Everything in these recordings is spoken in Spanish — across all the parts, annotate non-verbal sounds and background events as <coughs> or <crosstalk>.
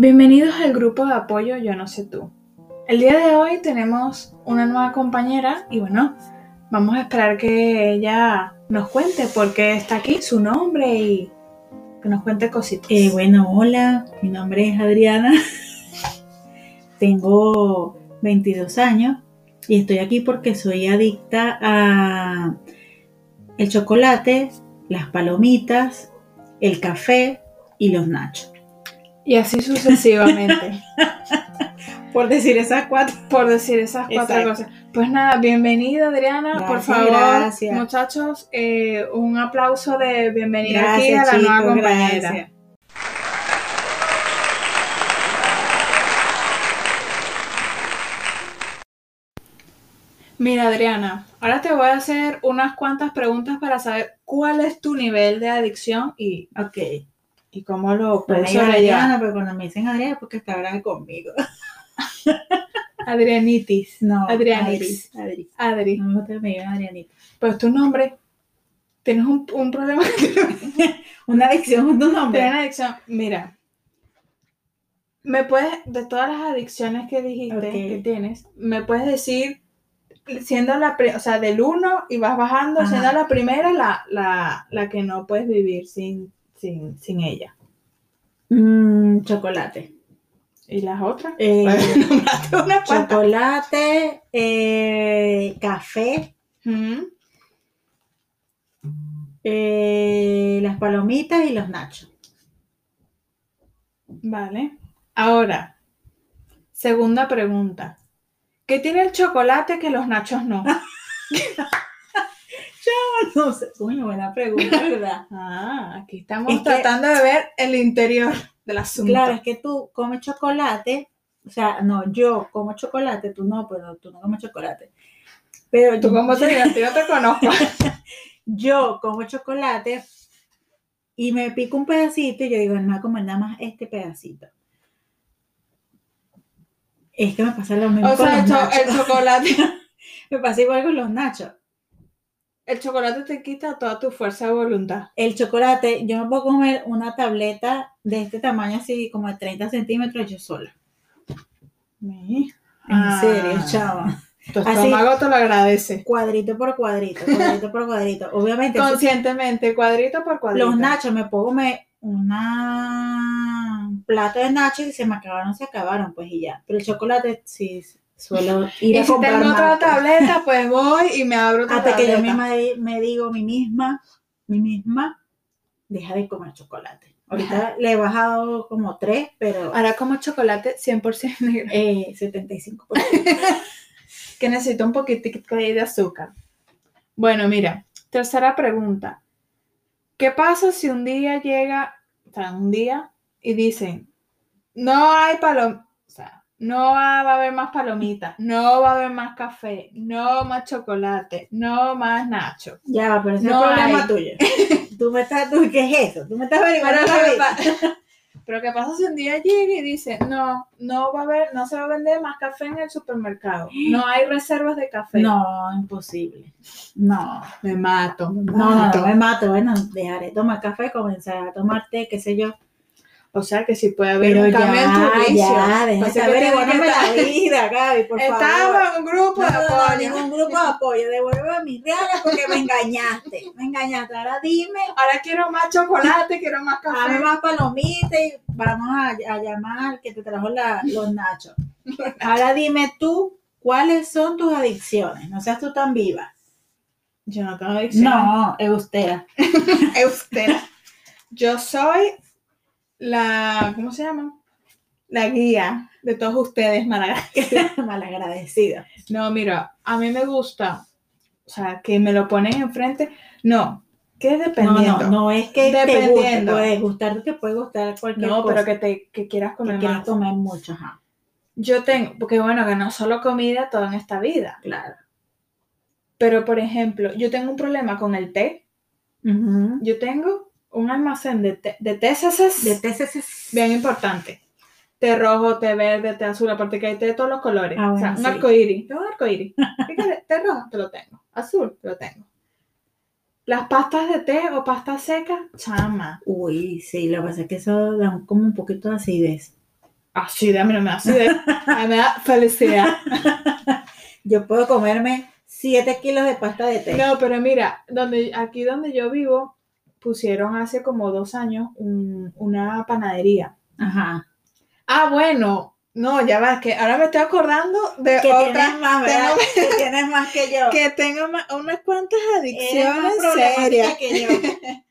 Bienvenidos al grupo de apoyo Yo no sé tú. El día de hoy tenemos una nueva compañera y bueno, vamos a esperar que ella nos cuente por qué está aquí, su nombre y que nos cuente cositas. Eh, bueno, hola, mi nombre es Adriana, <laughs> tengo 22 años y estoy aquí porque soy adicta a el chocolate, las palomitas, el café y los nachos. Y así sucesivamente. <laughs> Por decir esas cuatro. por decir esas cuatro Exacto. cosas. Pues nada, bienvenida Adriana, por favor, gracias. muchachos, eh, un aplauso de bienvenida Gracias, aquí a la chicos, nueva compañera. gracias. Mira, Adriana, ahora te voy a hacer unas cuantas preguntas para saber cuál es tu nivel de adicción y, Ok. Y cómo lo digan sobrellevar. Adriana, pero cuando me dicen Adriana porque está brava conmigo. <laughs> Adrianitis. No, Adrianitis. Adri. Adri. No que me digan Adrianita. Pues tu nombre. Tienes un, un problema. <laughs> Una adicción con tu nombre. Tienes adicción. Mira. Me puedes, de todas las adicciones que dijiste que tienes, me puedes decir, siendo la, o sea, del 1 y vas bajando, Ajá. siendo la primera la, la, la que no puedes vivir sin, sin, sin ella. Mm, chocolate. ¿Y las otras? Eh, <laughs> <laughs> chocolate, eh, café, eh, las palomitas y los nachos. Vale. Ahora, segunda pregunta. ¿Qué tiene el chocolate que los nachos no? <laughs> <laughs> No sé, coño, buena pregunta, ¿verdad? <laughs> Ah, aquí estamos Es que- tratando de ver el interior del asunto. claro, es que tú comes chocolate, o sea, no, yo como chocolate, tú no, pero tú no comes chocolate. Pero ¿Tú yo- cómo te? Yo te conozco. <laughs> yo como chocolate y me pico un pedacito y yo digo, no comer nada más este pedacito. Es que me pasa lo mismo O con sea, los nachos. el chocolate, Me pasa igual con los nachos. El chocolate te quita toda tu fuerza de voluntad. El chocolate, yo me puedo comer una tableta de este tamaño, así como de 30 centímetros, yo sola. En Ah. serio, chava. Tu Así- estómago te lo agradece. Cuadrito por cuadrito, cuadrito por cuadrito. Obviamente, eso- Conscientemente, cuadrito por cuadrito. los nachos, me puedo comer una un plato de nachos y se me acabaron, se acabaron, pues y ya. Pero el chocolate sí suelo ir Y a si comprar tengo otra tableta, pues voy y me abro otra Hasta que yo misma me digo mí misma, mí misma, deja de comer chocolate. Ahorita le he bajado como tres, pero Ahora como chocolate 100% negro. eh, 75%. <laughs> que necesito un poquitico de azúcar. Bueno, mira, tercera pregunta. ¿Qué pasa si un día llega, o sea, un día y dicen, no hay palom, no va a haber más palomitas, no va a haber más café, no más chocolate, no más nacho? Ya, pero ese No es problema hay. tuyo. <laughs> Tú me estás, tú, ¿qué es eso? Tú me estás averiguando Pero la ¿qué, vida. pa- pero ¿qué pasa si un día llega y dice, no, no va a haber, no se va a vender más café en el supermercado, no hay reservas de café? No, imposible. No. me mato, me No, no, mato. no me mato. Bueno, dejaré de tomar café, comenzaré a tomar té, qué sé yo. O sea que sí puede haber Pero un ya, cambio en tu vicio. ya, deja que la vida, Gaby, por favor. Estaba en un grupo No, de no, no, apoyo. ningún grupo de apoyo. Devuelve mis reales porque me engañaste. Me engañaste. Ahora dime, Ahora quiero más chocolate, quiero más café. dame más palomitas y vamos a, a llamar al que te trajo la- los nachos. Ahora dime tú, ¿cuáles son tus adicciones? No seas tú tan viva. Yo no tengo adicción. No, es usted. <laughs> Eustera. Yo soy la, ¿cómo se llama? La guía de todos ustedes, Maraga. <laughs> Malagradecida. No, mira, a mí me gusta, o sea, que me lo ponen enfrente. No, que es No, dependiendo. no, no es que te guste, Dependiendo. puede gustar, te puede gustar cualquier No, cosa. pero que, te, que quieras que comer quieras más. comer mucho, ajá. Yo tengo, porque bueno, que no solo comida todo en esta vida. Claro. Pero, por ejemplo, yo tengo un problema con el té. Ujú. Yo tengo un almacén de, té, de TCCs De TCC. bien importante. Té rojo, té verde, té azul, aparte que hay té de todos los colores. Ah, o sea, un arcoíris. Tengo un arcoíris. Té rojo, te lo tengo. Azul, te lo tengo. Las pastas de té o pastas secas, chama. Uy, sí, lo que pasa es que eso da como un poquito de acidez. Así, de a mí no me da acidez, a mí me da <laughs> felicidad. Yo puedo comerme 7 kilos de pasta de té. No, pero mira, donde, aquí donde yo vivo, pusieron hace como dos años un- una panadería. Ajá. Ah, bueno, no, ya va, que ahora me estoy acordando de Que otra. tienes más, ¿verdad? <laughs> Que tienes más que yo. Que tengo ma- unas cuantas más adicciones serias. que yo. <laughs>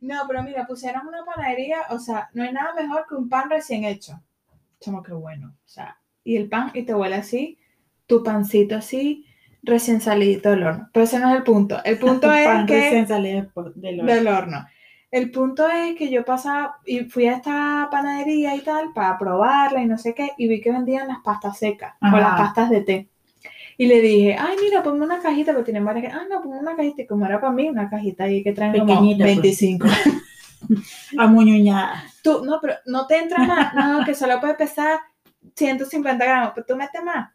No, pero mira, pusieron una panadería, o sea, no hay nada mejor que un pan recién hecho. Chamo, qué bueno. O sea, y el pan, y te huele así, tu pancito así, recién salidito del horno. Pero ese no es el punto. El punto <laughs> es Pan que... recién salido del horno. del horno. El punto es que yo pasaba y fui a esta panadería y tal para probarla y no sé qué, y vi que vendían las pastas secas o las pastas de té. Y le dije, ay, mira, ponme una cajita, porque tienen varias. Ah, no, ponme una cajita. Y como era para mí, una cajita ahí que traen como Pequeñita, pues. 25. <laughs> Amuñuñada. Tú, no, pero no te entra más. No, que solo puede pesar 150 gramos, pero tú metes más.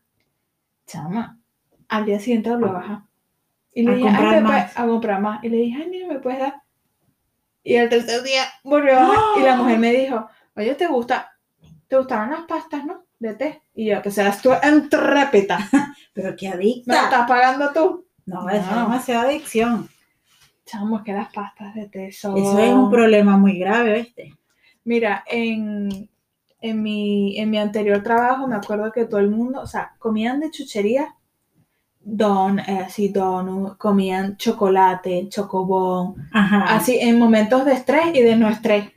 Chama, al día siguiente lo baja. Y le A dije, comprar ay, me más. a comprar más. Y le dije, ay, mira, me puedes dar. Y el tercer día volvió a bajar. Y la mujer me dijo, oye, ¿te gusta? ¿Te gustaron las pastas, no? De té. Y yo, que seas tú entrépita. <laughs> Pero qué ¿Me lo adicta. estás pagando tú? No, eso es No. demasiada adicción. Chamo, es que las pastas de té son... Eso es un problema muy grave, ¿viste? Mira, en, en, mi, en mi anterior trabajo me acuerdo que todo el mundo, o sea, comían de chuchería, don, eh, así, donut, comían chocolate, chocobón, Ajá. así, en momentos de estrés y de no estrés.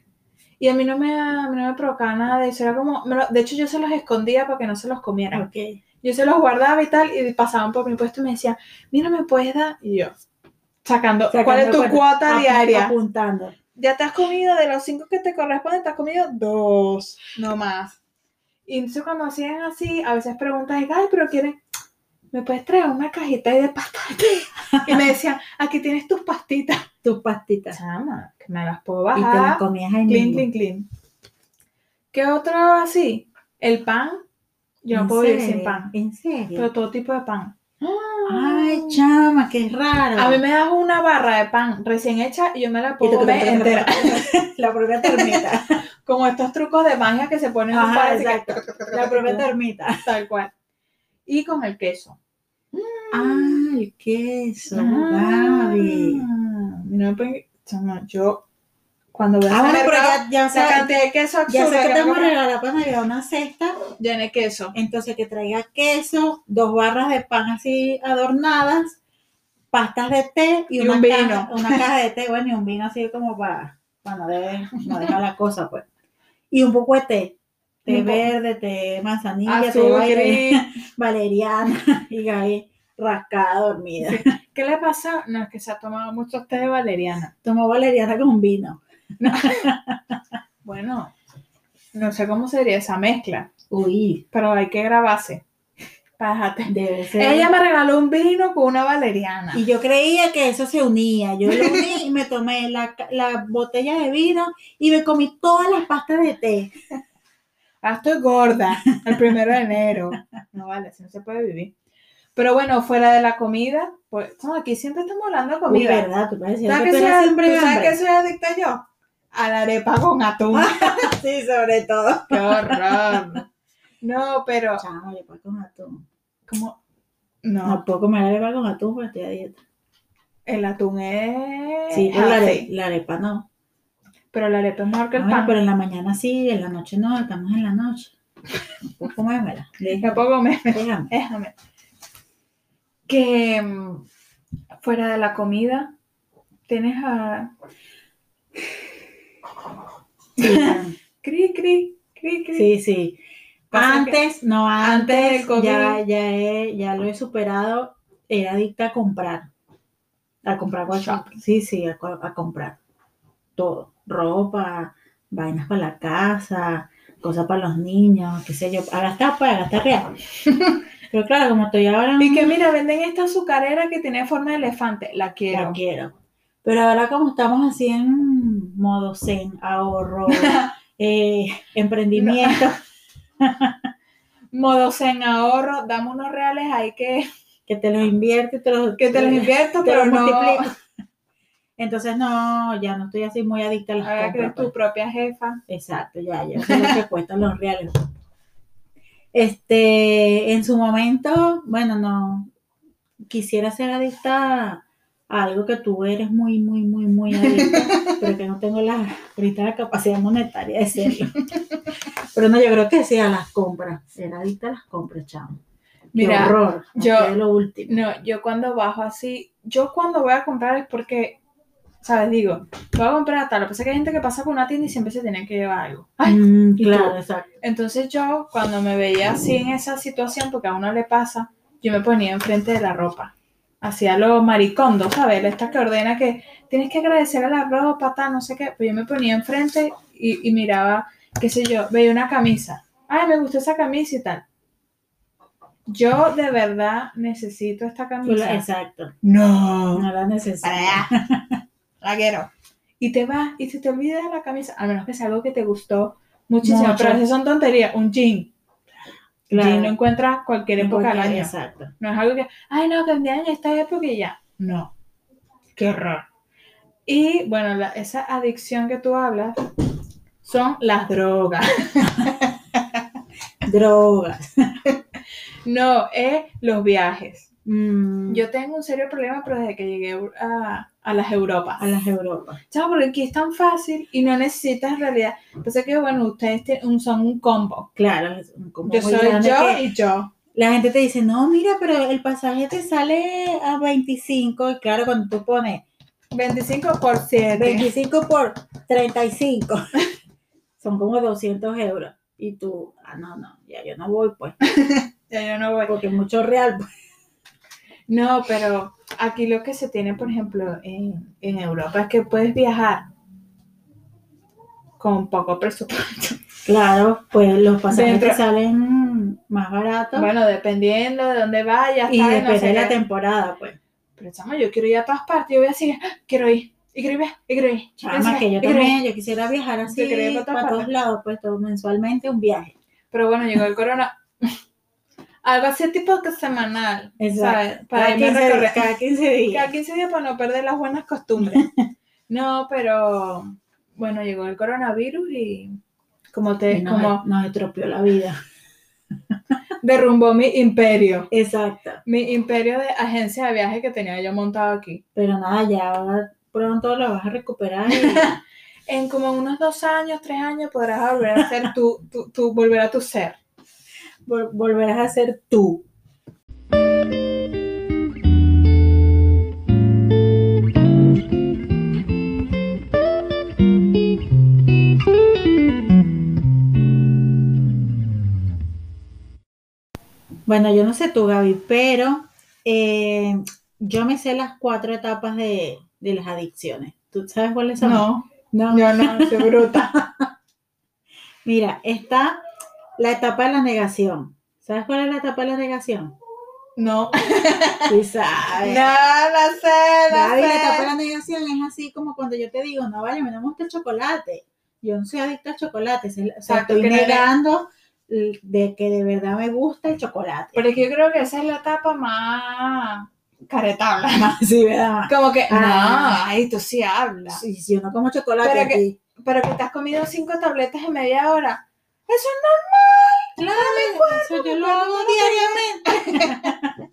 Y a mí no me, a mí no me provocaba nada de eso, era como, me lo- de hecho yo se los escondía para que no se los comieran. Ok. Yo se los guardaba y tal, y pasaban por mi puesto y me decían, mira, ¿me puedes dar? Y yo, sacando, ¿cuál Sacando es tu cuenta, cuota diaria? Apuntando. ya te has comido de los cinco que te corresponden, te has comido dos, no más. Y entonces cuando hacían así, a veces preguntan, ay, pero quieren, ¿me puedes traer una cajita ahí de pasta de té?" <laughs> Y me decían, aquí tienes tus pastitas. Tus pastitas. Chama, que me las puedo Y te las bajar. comías ahí Clean, clean, clean. ¿Qué otro así? El pan. Yo no ¿En puedo vivir sin serio? pan. ¿En serio? Pero todo tipo de pan. Ay, chama, qué raro. A mí me das una barra de pan recién hecha y yo me la puedo comer entera. La propia termita. <laughs> <laughs> Como estos trucos de magia que se ponen en un par. La propia termita. Tal cual. Y con el queso. Ah, el queso, Ah, Gaby. no, pues, chama, yo cuando voy a Ah, bueno, pero ya, ya, la cantidad de queso ya absurda sé que te como, regalar para Navidad una cesta. llene queso. Entonces que traiga queso, dos barras de pan así adornadas, pastas de té y, Y una, un caja, vino. una caja de té, bueno, y un vino así como para, para no dejar la cosa, pues. Y un poco de té. Té verde, té manzanilla, té valer- gris. valeriana <laughs> y Gaby rascada, dormida. ¿Qué le pasa? No, es que se ha tomado mucho té de valeriana. Tomó valeriana con vino. <laughs> Bueno, no sé cómo sería esa mezcla, Uy, pero hay que grabarse. Pájate. debe ser. Ella me regaló un vino con una valeriana. Y yo creía que eso se unía. Yo lo uní y me tomé la, la botella de vino y me comí todas las pastas de té. Ah, estoy gorda <laughs> el primero de enero. No vale, así no se puede vivir. Pero bueno, fuera de la comida, pues aquí siempre estamos hablando de Uy, comida. ¿verdad? Tú puedes decir ¿Sabes que que tú eres soy, siempre ¿tú sabes que soy adicta yo? A la arepa con atún. <laughs> Sí, sobre todo. <laughs> ¡Qué horror! No, pero Chamo, arepa con atún. como no, No puedo comer arepa con atún porque estoy a dieta. el atún es Sí, pero la arepa no. Pero la arepa es mejor que el Ah, pan. pero en la mañana sí, en la noche no, estamos en la noche. <laughs> No comérmela. Déjame. puedo déjame. Que mm, fuera de la comida, tienes a. <laughs> Cri, cri, cri, cri. Sí, sí. Antes, no, antes antes, del COVID. ya, ya, he- ya lo he superado. Era adicta a comprar. A comprar Shopping. Sí, sí, a comprar. Todo. Ropa, vainas para la casa, cosas para los niños, qué sé yo. A gastar para gastar real. <laughs> Pero claro, como estoy ahora. Y que mira, venden esta azucarera que tiene forma de elefante. La quiero. La quiero. Pero ahora como estamos así en modo zen, ahorro, <laughs> eh, emprendimiento, <laughs> Modo en ahorro, dame unos reales ahí que, que te los invierte, te los, que te los invierto, te pero los no. multiplico. Entonces no, ya no estoy así muy adicta a las Ahora que compras. eres tu pues. propia jefa. Exacto, ya, ya sé lo que cuestan los reales. Este, en su momento, bueno, no, quisiera ser adicta a algo que tú eres muy, muy, muy, muy adicta, <laughs> pero que no tengo la, ahorita la capacidad monetaria de serlo. Pero no, yo creo que sí, a las compras. Era adicta a las compras, chamo. Mira, horror. yo- lo último. No, yo cuando bajo así, yo cuando voy a comprar es porque, ¿sabes? Digo, voy a comprar tal. Lo que pasa es que hay gente que pasa por una tienda y siempre se tiene que llevar algo. Ay, Mm, ¿y claro, exacto. Entonces yo, cuando me veía así en esa situación, porque a uno le pasa, yo me ponía enfrente de la ropa. Hacía lo maricondo, ¿sabes? Esta que ordena que tienes que agradecer a la ropa, tal, no sé qué. Pues yo me ponía enfrente y, y miraba, qué sé yo, veía una camisa. Ay, me gustó esa camisa y tal. Yo de verdad necesito esta camisa. exacto. No, No la necesito. para allá. <laughs> Y te vas y se te olvida de la camisa, a menos que sea algo que te gustó muchísimo. Mucho. Pero esas son tonterías. Un jean. Claro. Jean lo encuentras cualquier En época del año. Exacto. No es algo que, ay, no, de año esta época y ya. No. Qué horror. Y bueno, la- esa adicción que tú hablas son las drogas. <laughs> Drogas. <laughs> No, es los viajes. Mm, Yo tengo un serio problema, pero desde que llegué a, a las Europas. a las Europas. Chao, porque aquí es tan fácil y no necesitas en realidad. Entonces que bueno, ustedes son un combo. Claro, es un combo Yo soy yo y yo. La gente te dice, no, mira, pero el pasaje te sale a 25. Y claro, cuando tú pones 25 por 7. 25 por 35, <laughs> son como 200 euros. Y tú, ah, no, no, ya yo no voy, pues, <laughs> Ya yo no voy. porque es mucho real. Pues. No, pero aquí lo que se tiene, por ejemplo, en, en Europa es que puedes viajar con poco presupuesto. Claro, pues los pasajes Dentro- te salen más baratos. Bueno, dependiendo de dónde vayas. y no depende sé de la temporada, pues. Pero chamo, yo quiero ir a todas partes. Yo voy así, ¡ah! quiero ir. Y quiero ir, y quiero ir. Chama, que yo también, yo quisiera viajar así para todos lados, pues todo mensualmente un viaje. Pero bueno, llegó el corona. Algo así tipo que semanal. Exacto. Para Cada irme a 15, recorrer. días, cada 15 días. Cada 15 días para no perder las buenas costumbres. <laughs> No, pero bueno, llegó el coronavirus y como te, Y nos, como nos estropeó la vida. <laughs> derrumbó mi imperio. Exacto. Mi imperio de agencia de viaje que tenía yo montado aquí. Pero nada, ya ahora pronto lo vas a recuperar. y- <laughs> En como unos dos años, tres años podrás volver a ser tú, tú, tú volver a tu ser. Vol- volverás a ser tú. Bueno, yo no sé tú, Gaby, pero eh, yo me sé las cuatro etapas de, de las adicciones. ¿Tú sabes cuáles son? No, no. yo no, soy bruta. <laughs> Mira, está la etapa de la negación. ¿Sabes cuál es la etapa de la negación? No, Sí <laughs> no, sabes. no sé, no Gaby, la etapa de sé. la negación es así como cuando yo te digo, no vale, me gusta el chocolate. Yo no soy adicta al chocolate. O sea, estoy que negando de que de verdad me gusta el chocolate. Pero es que yo creo que esa es la etapa más caretabla. <laughs> sí, ¿verdad? Como que, Ah. no, ay, tú sí hablas. Sí, si yo no como chocolate Pero que- aquí. Pero que te has comido cinco tabletas en media hora. Eso Claro, eso yo lo hago diariamente. <laughs>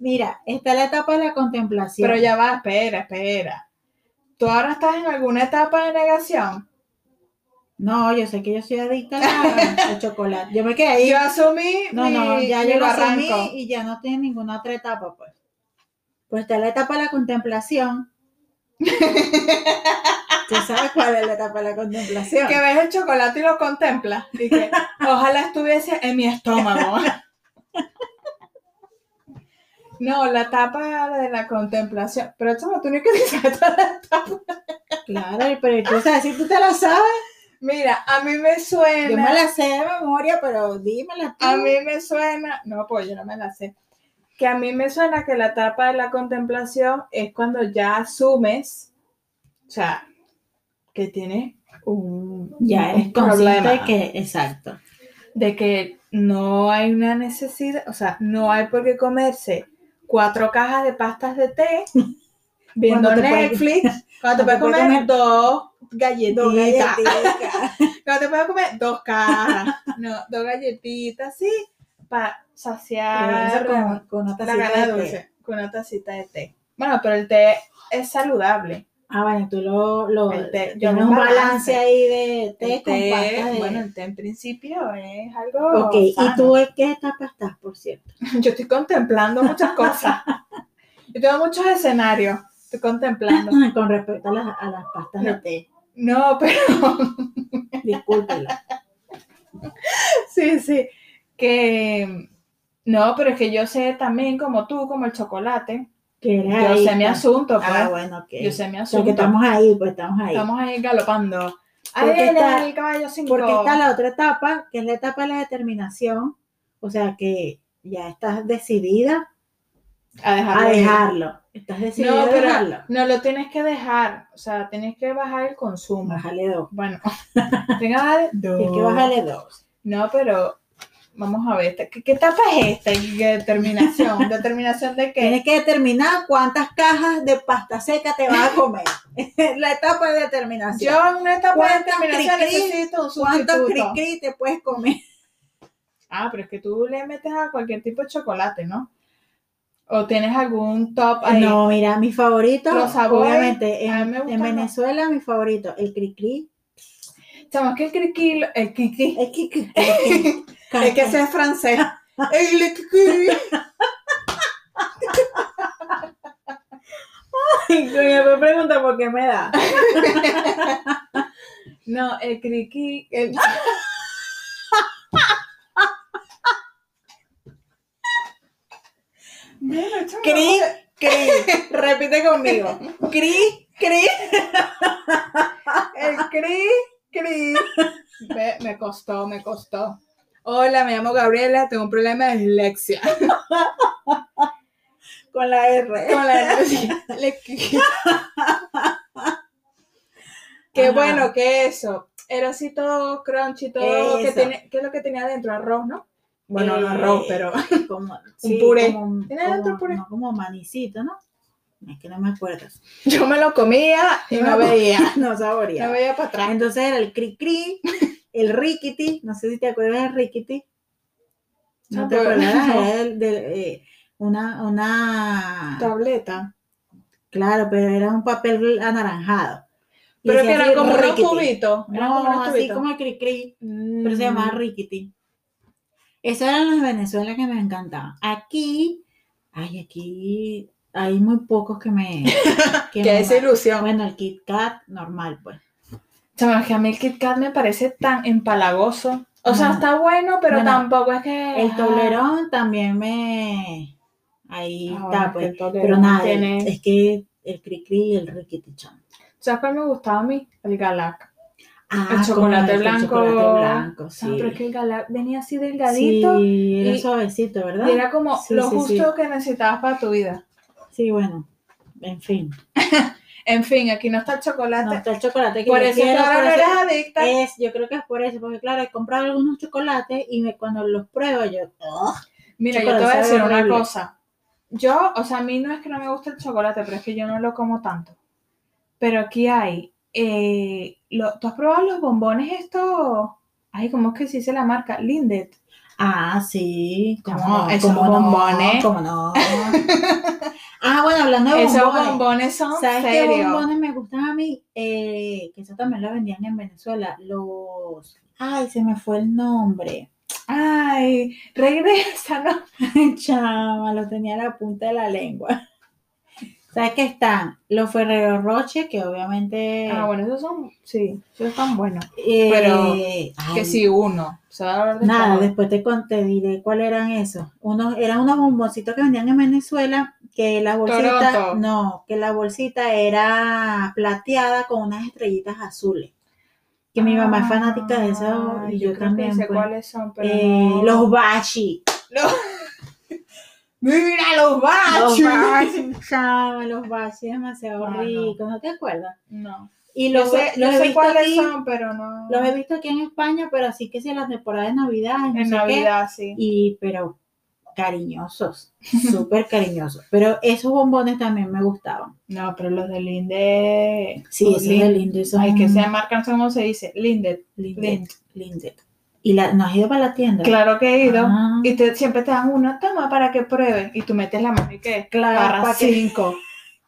Mira, está la etapa de la no. contemplación. Pero ya va, espera, espera. ¿Tú ahora estás en alguna etapa de negación? No, yo sé que yo soy adicta a- <laughs> al chocolate. Yo me quedé ahí. Yo asumí No, mi, no, ya mi yo lo asumí y ya no tiene ninguna otra etapa, pues. Pues está la etapa de la contemplación. <laughs> <laughs> ¿Tú sabes cuál es la etapa de la contemplación? Que ves el chocolate y lo contemplas. Y que ojalá estuviese en mi estómago. <laughs> No, la etapa de la contemplación. Pero chamo, tú ni que dices es la etapa. Claro, pero sabes, si tú te la sabes, Mira, a mí me suena. yo me la sé de memoria, pero dímela tú. A mí me suena, no, pues yo no me la sé, que a mí me suena que la etapa de la contemplación es cuando ya asumes, o sea, que tienes un, ya un problema, de que, exacto. de que no hay una necesidad, o sea, no hay por qué comerse cuatro cajas de pastas de té <laughs> viendo <laughs> Cuando te puedes- Netflix, cuando te puedes comer, dos galletitas. Dos galletitas. <laughs> Cuando te puedes comer dos cajas, no, dos galletitas, sí, para saciar eso con, con una la gana de té. dulce, con una tacita de té. Bueno, pero el té es saludable. Ah, bueno, tú lo, lo té, yo tienes un balance. balance ahí de té con té, pasta de... Bueno, el té en principio es algo. ok, ¿y tú en qué etapa estás, por cierto? <laughs> Yo estoy contemplando muchas cosas. <laughs> Yo tengo muchos escenarios. Estoy contemplando. <laughs> con respecto a las, a las pastas de té. No, pero Discúlpela. sí, sí. Que no, pero es que yo sé también, como tú, como el chocolate. Yo sé mi pues. asunto, pues. Ah, bueno, ok. Yo sé mi asunto. que estamos ahí, pues estamos ahí. Estamos ahí galopando. Porque Ahí está- el caballo 5. Porque está la otra etapa, que es la etapa de la determinación. O sea, que ya estás decidida a dejarlo. a ir. dejarlo. Estás decidida No, a dejarlo. no lo tienes que dejar. O sea, tienes que bajar el consumo. Bájale dos. Bueno, <laughs> Tienes que bajarle dos. No, pero vamos a ver. ¿Qué, qué etapa es esta? ¿Qué determinación? <laughs> ¿Determinación de qué? Tienes que determinar cuántas cajas de pasta seca te vas a comer. <laughs> la etapa de determinación. Yo en una etapa de ¿Cuántos determinación cri-cri? necesito un ¿Cuántos sustituto. cri te puedes comer? Ah, pero es que tú le metes a cualquier tipo de chocolate, ¿no? ¿O tienes algún top ahí? No, mira, mi favorito, Los sabores, obviamente, en, en más. Venezuela, mi favorito, el cri-cri. Chamo, es que el criqui, el criqui, El cri-cri. <laughs> es que ese es francés. El criqui. me pregunta por qué me da. No, el criqui. el- Mira, Cri, cri. Repite conmigo. Cri, cri. El cri, cri. Me, me costó, me costó. Hola, me llamo Gabriela, tengo un problema de dislexia. <laughs> Con la R. Con la le- <laughs> Qué Ajá. bueno que eso. Era así todo crunchy, todo. Que, tiene, ¿Qué es lo que tenía adentro? Arroz, ¿no? Bueno, no Eh, arroz, pero. <laughs> Como, puré. Como, ¿Tiene adentro puré? no, como manicito, ¿no? Es que no me acuerdo. Yo me lo comía y no veía. No No saboreaba. veía para atrás. Entonces era el cri cri, el riquiti, no sé si te acuerdas del riquiti. No No, te acuerdas, no. era del- del, eh, una, una, Tableta. claro, pero era un papel anaranjado. Y Pero que eran como unos como No, unos así como el cri cri, pero se Mm. llamaba riquiti. Esos eran los de Venezuela que me encantaban. Aquí, ay, aquí hay muy pocos que me... <laughs> que Qué me- desilusión. Bueno, el Kit Kat, normal, pues. Chama, que a mí el Kit Kat me parece tan empalagoso. O sea, está bueno, pero tampoco es que. El Toblerón también me... Ahí Ah, está, pues. el Pero nada, tiene- es que el cri-cri y el riquiti chan. ¿Sabes cuál me gustaba a mí? El Galac. Ah, el chocolate el blanco. chocolate blanco, sí. No, pero es que el Galac venía así delgadito Sí, era y- suavecito, ¿verdad? y era como Sí, lo sí, justo que necesitabas para tu vida. Sí, bueno, en fin. <laughs> En fin, aquí no está el chocolate. No está el chocolate que por eso quiero, ahora no eres adicta. es, yo creo que es por eso, porque claro, he comprado algunos chocolates y me, cuando los pruebo yo, ugh, Mira, yo te voy a decir una cosa. Yo, o sea, a mí no es que no me guste el chocolate, pero es que yo no lo como tanto. Pero aquí hay, eh, lo- ¿tú has probado los bombones estos? Ay, ¿cómo es que se dice la marca? Lindet. Ah, sí, ¿Cómo? como, Esos como no, como no. <laughs> ah, bueno, hablando de Esos bombones. bombones son ¿Sabes qué serios. bombones me gustan a mí? Eh, que eso también lo vendían en Venezuela. Los. Ay, se me fue el nombre. Ay, regresa, ¿no? <laughs> Chama, lo tenía a la punta de la lengua. ¿Sabes qué están? Los Ferrero Roche, que obviamente. Ah, bueno, esos son, sí, esos están buenos. eh, pero ay, Que sí, uno. De Nada, después te, te diré cuáles eran esos. Unos, eran unos bomboncitos que vendían en Venezuela, que la bolsita, Toronto. no, que la bolsita era plateada con unas estrellitas azules. Que mi mamá es fanática de eso y yo, que también. sé pues. cuáles son, pero Eh, no. Los bachi. <laughs> Mira los Los bachos. bachi, <laughs> chama, los bachi, demasiado Ah, no. ricos, ¿no te acuerdas? No. Y Yo los, sé, los yo he visto cuáles aquí, son, pero no. los he visto aquí en España, pero así que si en las temporadas de Navidad, no en qué, Navidad, sí. y pero cariñosos, <laughs> súper cariñosos. Pero esos bombones también me gustaban. No, pero los de Linde. Sí, esos de Linde son... Ay, que se marcan, ¿cómo se dice? Lindet. Lindet. Lindet. ¿Y la, no has ido para la tienda? Claro que he ido. Ah. Y te, siempre te dan una toma para que prueben. Y tú metes la mano y que Claro, para cinco.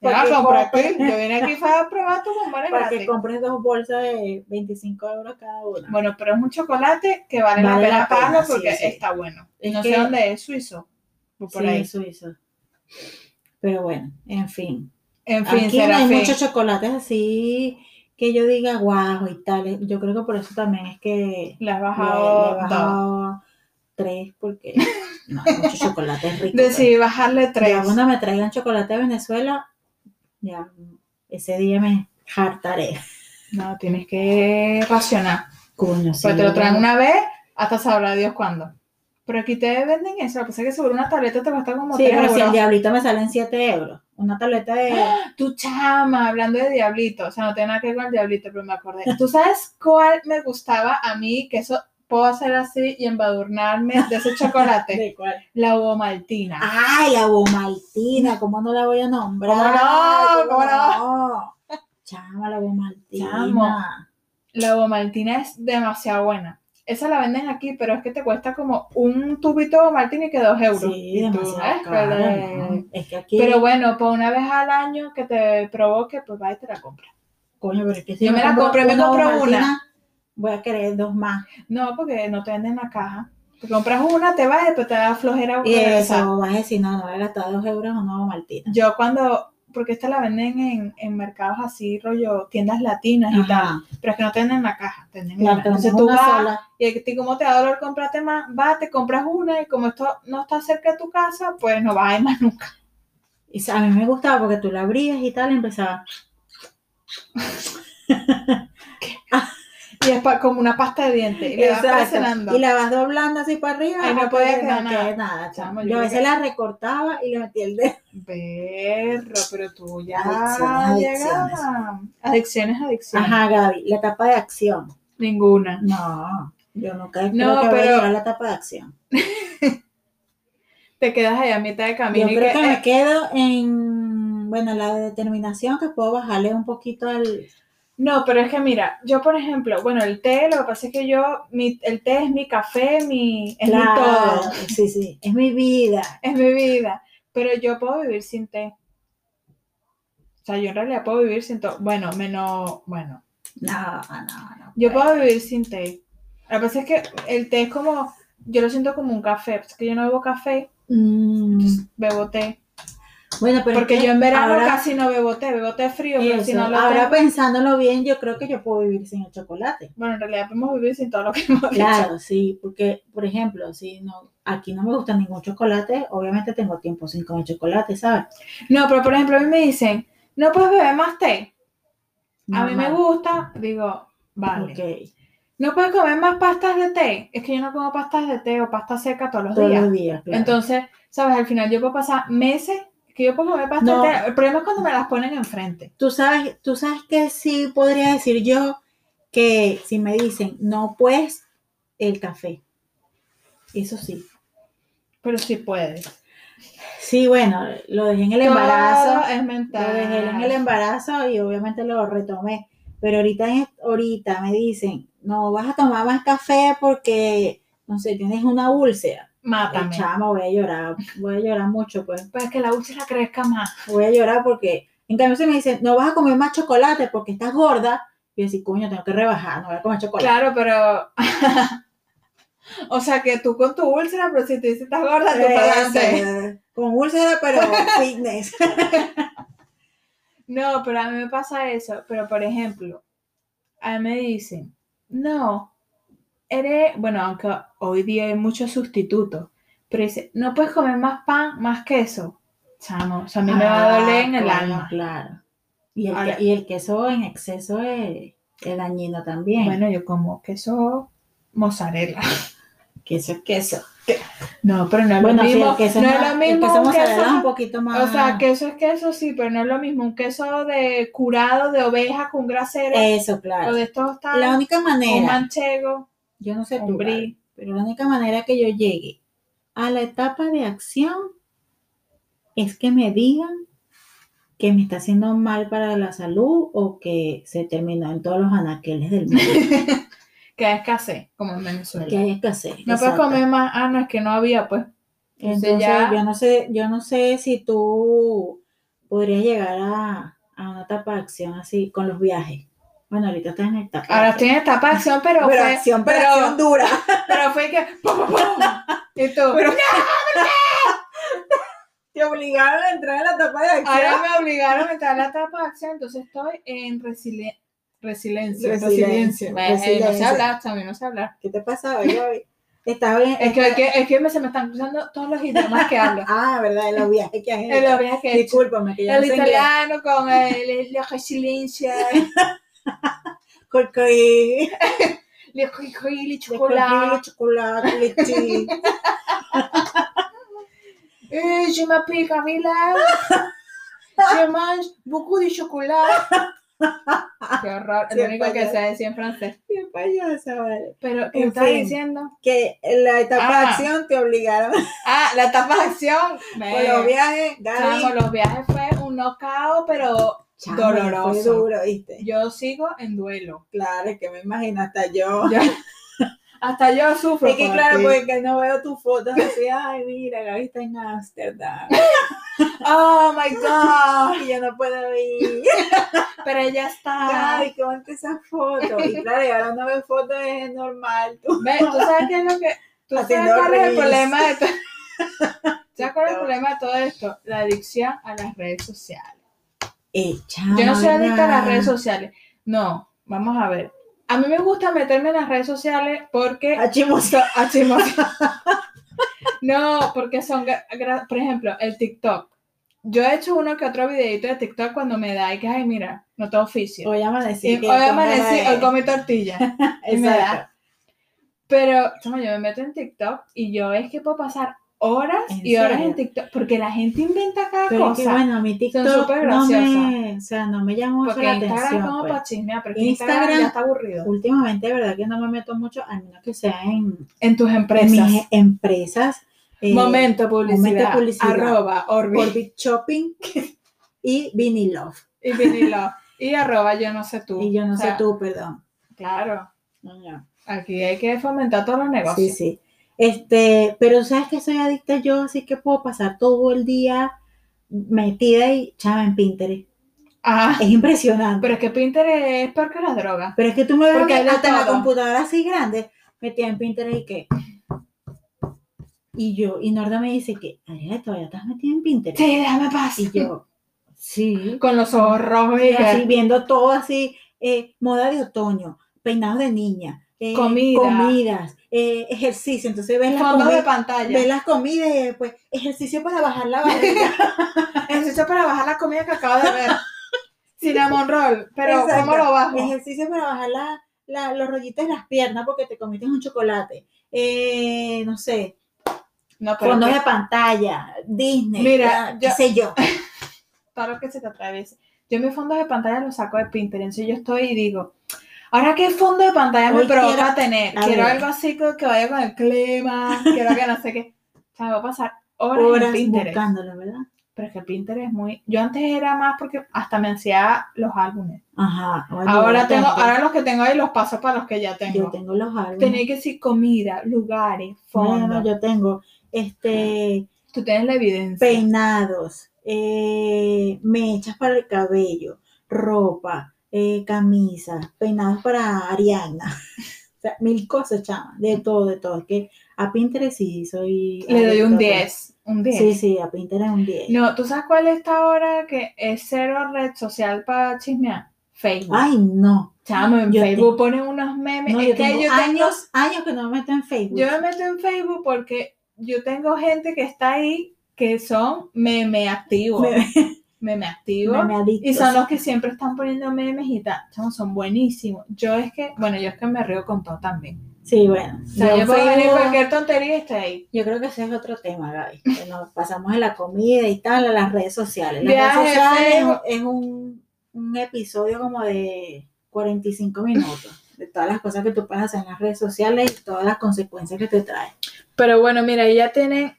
Que compra aquí. Yo vine aquí para probar tu bombones Para que compres dos bolsas de 25 euros cada una. Bueno, pero es un chocolate que vale, Vale la pena pagarlo porque sí. está bueno. Es no que- sé dónde es, suizo. Por sí, ahí. hizo. Pero bueno, en fin. En fin, Aquí no hay fin. muchos chocolates así que yo diga guau y tal. Yo creo que por eso también es que Le has le- le bajado, he bajado tres porque <laughs> no hay muchos chocolates ricos. Decidí bajarle tres. Ya cuando me traigan chocolate de Venezuela, ya ese día me hartaré. No, tienes que racionar. Coño, sí. Pues te lo traen una vez, hasta sabrá Dios cuándo. Pero aquí te venden eso. Lo que pasa es que sobre una tableta te cuesta como Sí, 3 pero si el euros. diablito me sale en 7 euros. Una tableta de. Tu chama, hablando de diablito. O sea, no tiene nada que ver con el diablito, pero me acordé. ¿Tú sabes cuál me gustaba a mí? Que eso puedo hacer así y embadurnarme de ese chocolate. <laughs> ¿De cuál? La ovomaltina. ¡Ay, la Bomaltina! ¿Cómo no la voy a nombrar? ¿Cómo no? ¿Cómo no? Chama, la Bomaltina. Chamo. La ovomaltina es demasiado buena. Esa la venden aquí, pero es que te cuesta como un tubito de y que dos euros. Sí, demasiado caro. Es que aquí. pero bueno, por una vez al año que te provoque, pues va y te la compras. Coño, pero es que si Yo me la compré, me compré una. Voy a querer dos más. No, porque no te venden la caja. Te compras una, te vas y después te da flojera. Y eso, vas a decir, no, no voy a gastar dos euros en una Bomaltina. Yo cuando, porque esta la venden en, en mercados así, rollo, tiendas latinas y tal, pero es que no te venden la caja, te venden Claro, una. tenemos Entonces tú una vas sola. y ti como te da dolor comprarte más, vas, te compras una y como esto no está cerca de tu casa, pues no vas a ir más nunca. Y a mí me gustaba porque tú la abrías y tal y empezaba. <laughs> Y es como una pasta de dientes y le vas Exacto. presionando. Y la vas doblando así para arriba. Ahí no podía que quedar no nada. nada, chamo. Yo a veces la recortaba y le metía el dedo. Berro, pero tú ya Adicciones, adicciones. Adicciones, adicciones. Ajá, Gaby, la etapa de acción. Ninguna. No, yo nunca No, que pero- a la etapa de acción. <laughs> Te quedas ahí a mitad de camino Yo y creo que, que, me eh, quedo en, bueno, la determinación que puedo bajarle un poquito al... No, pero es que mira, yo por ejemplo, bueno, el té, lo que pasa es que yo, mi, el té es mi café, mi, es mi todo, Sí, sí, es mi vida. es mi vida, pero yo puedo vivir sin té. O sea, yo en realidad puedo vivir sin todo, bueno, menos, bueno, No, no, no. yo puedo. vivir sin té. Lo que pasa es que el té es como, yo lo siento como un café, es que yo no bebo café, Mm, bebo té. Bueno, pero es Porque que yo en verano ahora- casi no bebo té, bebo té frío, pero si eso, no lo ahora tengo- pensándolo bien, yo creo que yo puedo vivir sin el chocolate. bueno, en realidad podemos vivir sin todo lo que hemos dicho. Claro, sí, porque, por ejemplo, si no, aquí no me gusta ningún chocolate, obviamente tengo tiempo sin comer chocolate, ¿sabes? No, pero por ejemplo, a mí me dicen, no puedes beber más té. A mí me gusta, digo, vale. Ok, No puedes comer más pastas de té. Es que yo no como pastas de té o pasta seca todos los todos días. los días, claro. Entonces, ¿sabes? Al final yo puedo pasar meses que yo puedo No. El problema es cuando me las ponen enfrente. Tú sabes, tú sabes que sí podría decir yo que si me dicen, no pues el café. Eso sí. Pero sí puedes. Sí, bueno, lo dejé en el Todo embarazo. es mental. Lo dejé en el embarazo y obviamente lo retomé. Pero ahorita, ahorita me dicen, no vas a tomar más café porque, no sé, tienes una úlcera. Mátame. Chama, voy a llorar, voy a llorar mucho, pues. Para que la úlcera crezca más. Voy a llorar porque, en cambio, si me dicen, no vas a comer más chocolate porque estás gorda, y yo decir, coño, tengo que rebajar, no voy a comer chocolate. Claro, pero... <laughs> o sea, que tú con tu úlcera, pero si te dices estás gorda, tú adelante. Con úlcera, pero <laughs> fitness. No, pero a mí me pasa eso. Pero, por ejemplo, a mí me dicen, no, eres, bueno, aunque hoy día hay muchos sustitutos, pero dice, no puedes comer más pan, más queso. Chamo, o sea, a mí me va a doler en el alma. Claro. Y el, Ahora- que- y el queso en exceso es, es dañino también. Bueno, yo como queso mozzarella. <laughs> queso es queso. No, pero no es Bueno, lo mismo. queso, no es lo el mismo queso un es un queso. poquito más. O sea, queso es queso, sí, pero no es lo mismo un queso de curado de oveja con grasera Eso, o claro. de estos La única un manera, manchego. yo no sé un tú, brie. Pero la única manera que yo llegue a la etapa de acción es que me digan que me está haciendo mal para la salud o que se terminó en todos los anaqueles del mundo. <laughs> Que hay escasez, como en Venezuela. que hay escasez. No puedes comer más. Ah, no, es que no había, pues. Entonces Entonces, ya- yo no sé, yo no sé si tú podrías llegar a, a una etapa de acción así con los viajes. Bueno, ahorita estás en etapa. de Ahora estoy en etapa de acción, pero, pero fue. acción, pero, pero- acción dura. Pero fue que. ¡pum, pum, pum! Y tú. Pero- Te obligaron a entrar en la etapa de acción. Ahora me obligaron a entrar a la etapa de acción, entonces estoy en resili- resiliencia. Resiliencia, Resiliencia. Bueno, No sé resiliencia. hablar, también no sé hablar. ¿Qué te pasa hoy? Estaba bien. Es que, es que, es que me- se me están cruzando todos los idiomas que hablo. <laughs> Ah, verdad, en los viajes que has En hecho. los viajes que he hecho. Discúlpame, que no El sé inglés. italiano con el, la resiliencia, <laughs> <laughs> Corcoí, le cuicuí, le chocolate, chocolate. chocolate, leche. <laughs> Eh, je m'appelle Camila. <laughs> Je mange beaucoup de chocolate. Qué horror. Sí, lo único que sé decir en francés. Qué payasa, vale. Pero, ¿qué En estás fin. diciendo? Que la etapa de Ah. acción te obligaron Ah, la etapa de acción. con los viajes, Gaby. Chamo, los viajes fue un knockout, pero Doloroso. Fue duro, ¿viste? yo sigo en duelo. Claro, es que me imagino hasta yo. <laughs> Hasta yo sufro. Es que claro, porque no veo tus fotos así, ay, mira, Gaby está en Ámsterdam. <laughs> Oh my God. Y yo no puedo ir. <laughs> Pero ella está. Gaby, qué esa foto. Y claro, y ahora no veo fotos, es normal. Tú. Ve, ¿Tú sabes qué es lo que.? ¿Tú sabes cuál es el problema de todo? ¿Sabes cuál es el problema de todo esto? La adicción a las redes sociales. Yo no soy adicta a las redes sociales. No, vamos a ver. A mí me gusta meterme en las redes sociales porque. A <laughs> no, porque son, por ejemplo, el TikTok. Yo he hecho uno que otro videito de TikTok cuando me da y que, ay, mira, no tengo oficio. Hoy amanecí. Y hoy amanecí, hoy comí tortilla. <laughs> y me da. Pero, chamo, yo me meto en TikTok y yo es que puedo pasar horas ¿En y horas en TikTok porque la gente inventa cada Pero es cosa. que bueno, mi TikTok súper no me, o sea, no me llama mucho porque la Instagram atención. como pues. para chismear, pero que Instagram, Instagram- ya está aburrido. Últimamente, de verdad que no me meto mucho, al menos que sea en, En tus en empresas. mis empresas. eh, momento publicidad. momento publicidad. Arroba Orbi. Orbit Shopping y Vinilove. Y vinilo. y arroba yo no sé tú. Y yo no O sea, sé tú, perdón. Claro. No, no. Aquí hay que fomentar todos los Sí, negocios. sí. Este, pero sabes que soy adicta yo, así que puedo pasar todo el día metida y chava en Pinterest. Ah, Es impresionante. pero es que Pinterest es peor que las drogas. Pero es que tú me ves Porque hasta en la computadora así grande, metida en Pinterest y qué. Y yo, y Norda me dice que, todavía estás metida en Pinterest. Sí, déjame paz. Y yo, sí. Con los ojos rojos y Y así viendo todo así, eh, moda de otoño, peinados de niña, eh, Comida. comidas, eh, ejercicio. Entonces ves las, fondos de comidas, pantalla. ves las comidas y después ejercicio para bajar la barriga. <laughs> Ejercicio para bajar la comida que acabo de ver. <laughs> Cinnamon roll. Pero, Exacto. ¿cómo lo bajo? Ejercicio para bajar la- la- los rollitos de las piernas porque te comiste un chocolate. Eh, no sé, No, fondos que- de pantalla, Disney, Mira, qué yo- sé yo. <laughs> para lo que se te atraviese. Yo mis fondos de pantalla los saco de Pinterest. Yo estoy y digo, ¿ahora qué fondo de pantalla me provoca quiero- tener? Quiero algo así que, vaya con el clima, quiero que no sé qué. O sea, me voy a pasar horas, en Horas Pinterest. buscándolo, ¿verdad? Pero es que Pinterest es muy... Yo antes era más porque hasta me hacía los álbumes. Ajá. oye, Ahora tengo, ahora los que tengo ahí los paso para los que ya Yo tengo. tengo los álbumes. Tenía que decir comida, lugares, no, fondos. no, yo tengo este Tú tienes la evidencia. peinados, eh, mechas para el cabello, ropa, eh, camisas, peinados para Ariana. <laughs> o sea, mil cosas, chama, de todo, de todo. Es que a Pinterest sí soy. Le doy un adicta, 10. Un 10. Sí, sí, a Pinterest un 10. No, ¿tú sabes cuál es esta hora que es cero red social para chismear? Facebook. Ay, no. Chamo, en yo Facebook ponen unos memes. no es yo que tengo yo tengo, años, años que no me meto en Facebook. yo me meto en Facebook porque yo tengo gente que está ahí que son meme activos. Meme activos. me adicto. Y son los que siempre están poniendo memes y tal. Chamo, son buenísimos. Yo es que, bueno, yo es que me río con todo también. Sí, bueno. O sea, yo yo puedo venir cualquier tontería y estoy ahí. Yo creo que ese es otro tema, Gaby. que nos pasamos en la comida y tal, a las redes sociales. Las Viajes, redes sociales Facebook. es un, un episodio como de 45 minutos, de todas las cosas que tú puedes hacer en las redes sociales y todas las consecuencias que te trae. Pero bueno, mira, ya tienen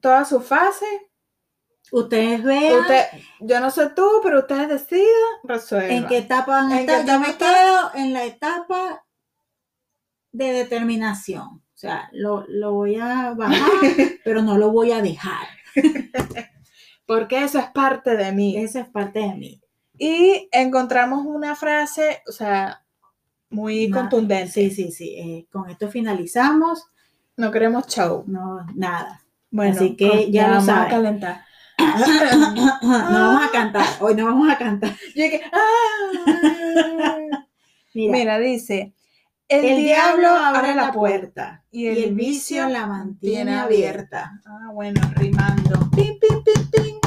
toda su fase. Ustedes vean Usted, yo no sé tú, pero ustedes decidan, resuelvan. en qué etapa van a ¿En qué estar. Yo me quedo en la etapa de determinación. O sea, lo, lo voy a bajar, <laughs> pero no lo voy a dejar. <laughs> Porque eso es parte de mí. Esa es parte de mí. Y encontramos una frase, o sea, muy contundente. Sí, sí, sí. eh, con esto finalizamos. No queremos show. No, nada. Bueno, Así que ya lo vamos a saben. calentar. <coughs> no vamos a cantar. Hoy no vamos a cantar. <laughs> Yo ¡ah! Mira, Mira, dice, el, el, diablo abre la puerta y el vicio la mantiene tiene abierta. Ah, bueno, rimando. Pi, pi, pi, pi.